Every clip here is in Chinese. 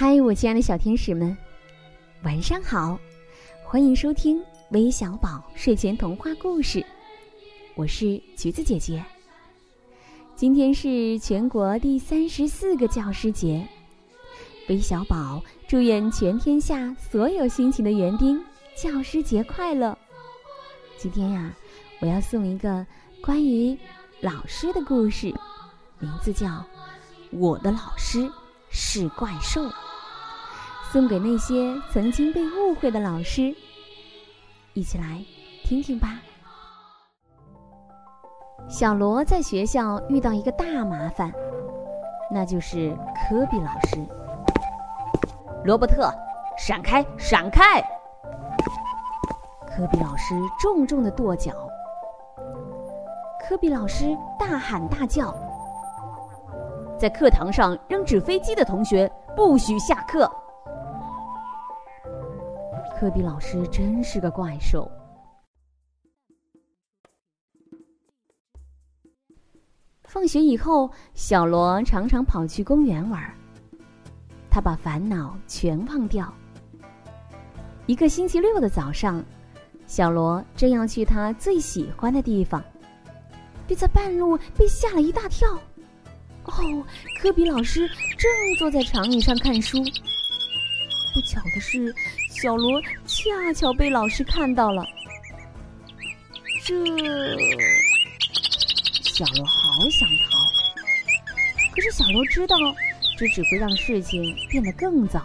嗨，我亲爱的小天使们，晚上好！欢迎收听微小宝睡前童话故事，我是橘子姐姐。今天是全国第三十四个教师节，微小宝祝愿全天下所有辛勤的园丁教师节快乐。今天呀，我要送一个关于老师的故事，名字叫《我的老师是怪兽》。送给那些曾经被误会的老师，一起来听听吧。小罗在学校遇到一个大麻烦，那就是科比老师。罗伯特，闪开，闪开！科比老师重重的跺脚。科比老师大喊大叫：“在课堂上扔纸飞机的同学，不许下课！”科比老师真是个怪兽。放学以后，小罗常常跑去公园玩。他把烦恼全忘掉。一个星期六的早上，小罗正要去他最喜欢的地方，便在半路被吓了一大跳。哦，科比老师正坐在长椅上看书。不巧的是。小罗恰巧被老师看到了，这小罗好想逃，可是小罗知道这只会让事情变得更糟。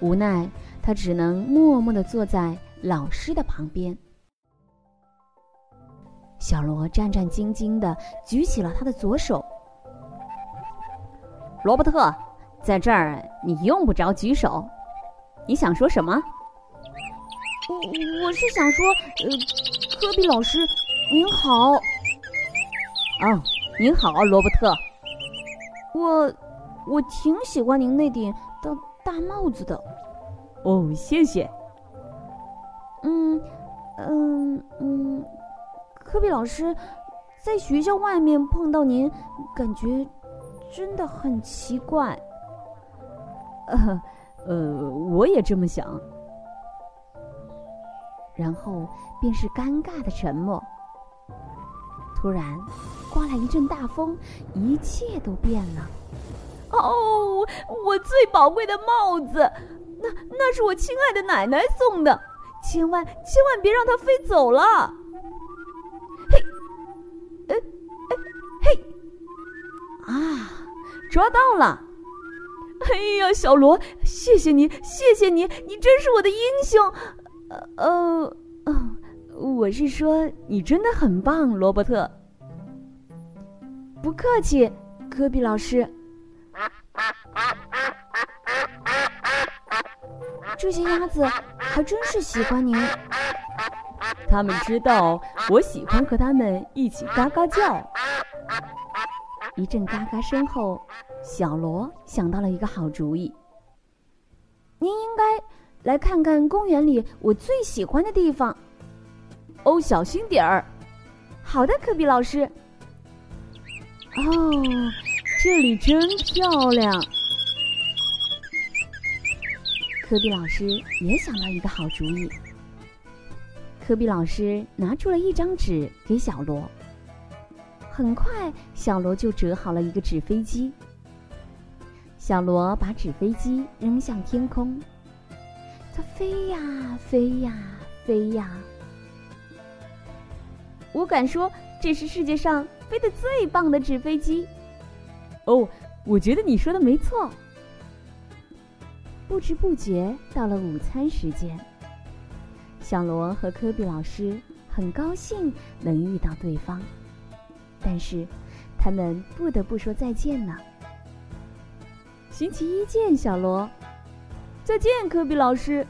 无奈，他只能默默的坐在老师的旁边。小罗战战兢兢的举起了他的左手。罗伯特，在这儿你用不着举手。你想说什么？我我是想说，呃，科比老师，您好。哦，您好，罗伯特。我我挺喜欢您那顶大大帽子的。哦，谢谢。嗯嗯嗯，科比老师，在学校外面碰到您，感觉真的很奇怪。呃。呃，我也这么想。然后便是尴尬的沉默。突然，刮来一阵大风，一切都变了。哦，我最宝贵的帽子，那那是我亲爱的奶奶送的，千万千万别让它飞走了。嘿，哎哎嘿，啊，抓到了！哎呀，小罗，谢谢你，谢谢你，你真是我的英雄。呃呃，我是说，你真的很棒，罗伯特。不客气，科比老师。这些鸭子还真是喜欢您。他们知道我喜欢和他们一起嘎嘎叫。一阵嘎嘎声后，小罗想到了一个好主意。您应该来看看公园里我最喜欢的地方。哦，小心点儿。好的，科比老师。哦，这里真漂亮。科比老师也想到一个好主意。科比老师拿出了一张纸给小罗。很快，小罗就折好了一个纸飞机。小罗把纸飞机扔向天空，它飞呀飞呀飞呀。我敢说，这是世界上飞得最棒的纸飞机。哦，我觉得你说的没错。不知不觉到了午餐时间，小罗和科比老师很高兴能遇到对方。但是，他们不得不说再见呢。星期一见，小罗。再见，科比老师。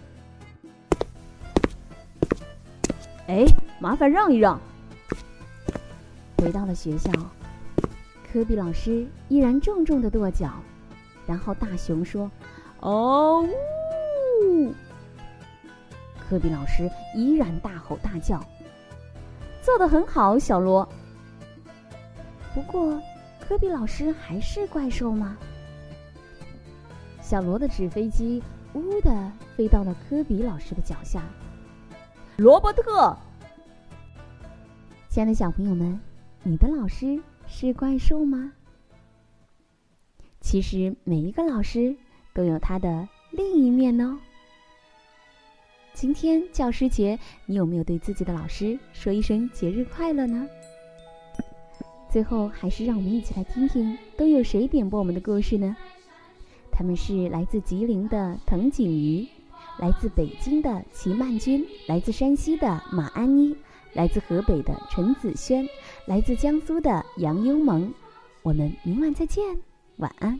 哎，麻烦让一让。回到了学校，科比老师依然重重的跺脚，然后大熊说：“哦呜！”科比老师依然大吼大叫。做的很好，小罗。不过，科比老师还是怪兽吗？小罗的纸飞机呜的飞到了科比老师的脚下。罗伯特，亲爱的小朋友们，你的老师是怪兽吗？其实每一个老师都有他的另一面哦。今天教师节，你有没有对自己的老师说一声节日快乐呢？最后，还是让我们一起来听听都有谁点播我们的故事呢？他们是来自吉林的滕景瑜，来自北京的齐曼君，来自山西的马安妮，来自河北的陈子轩，来自江苏的杨优萌。我们明晚再见，晚安。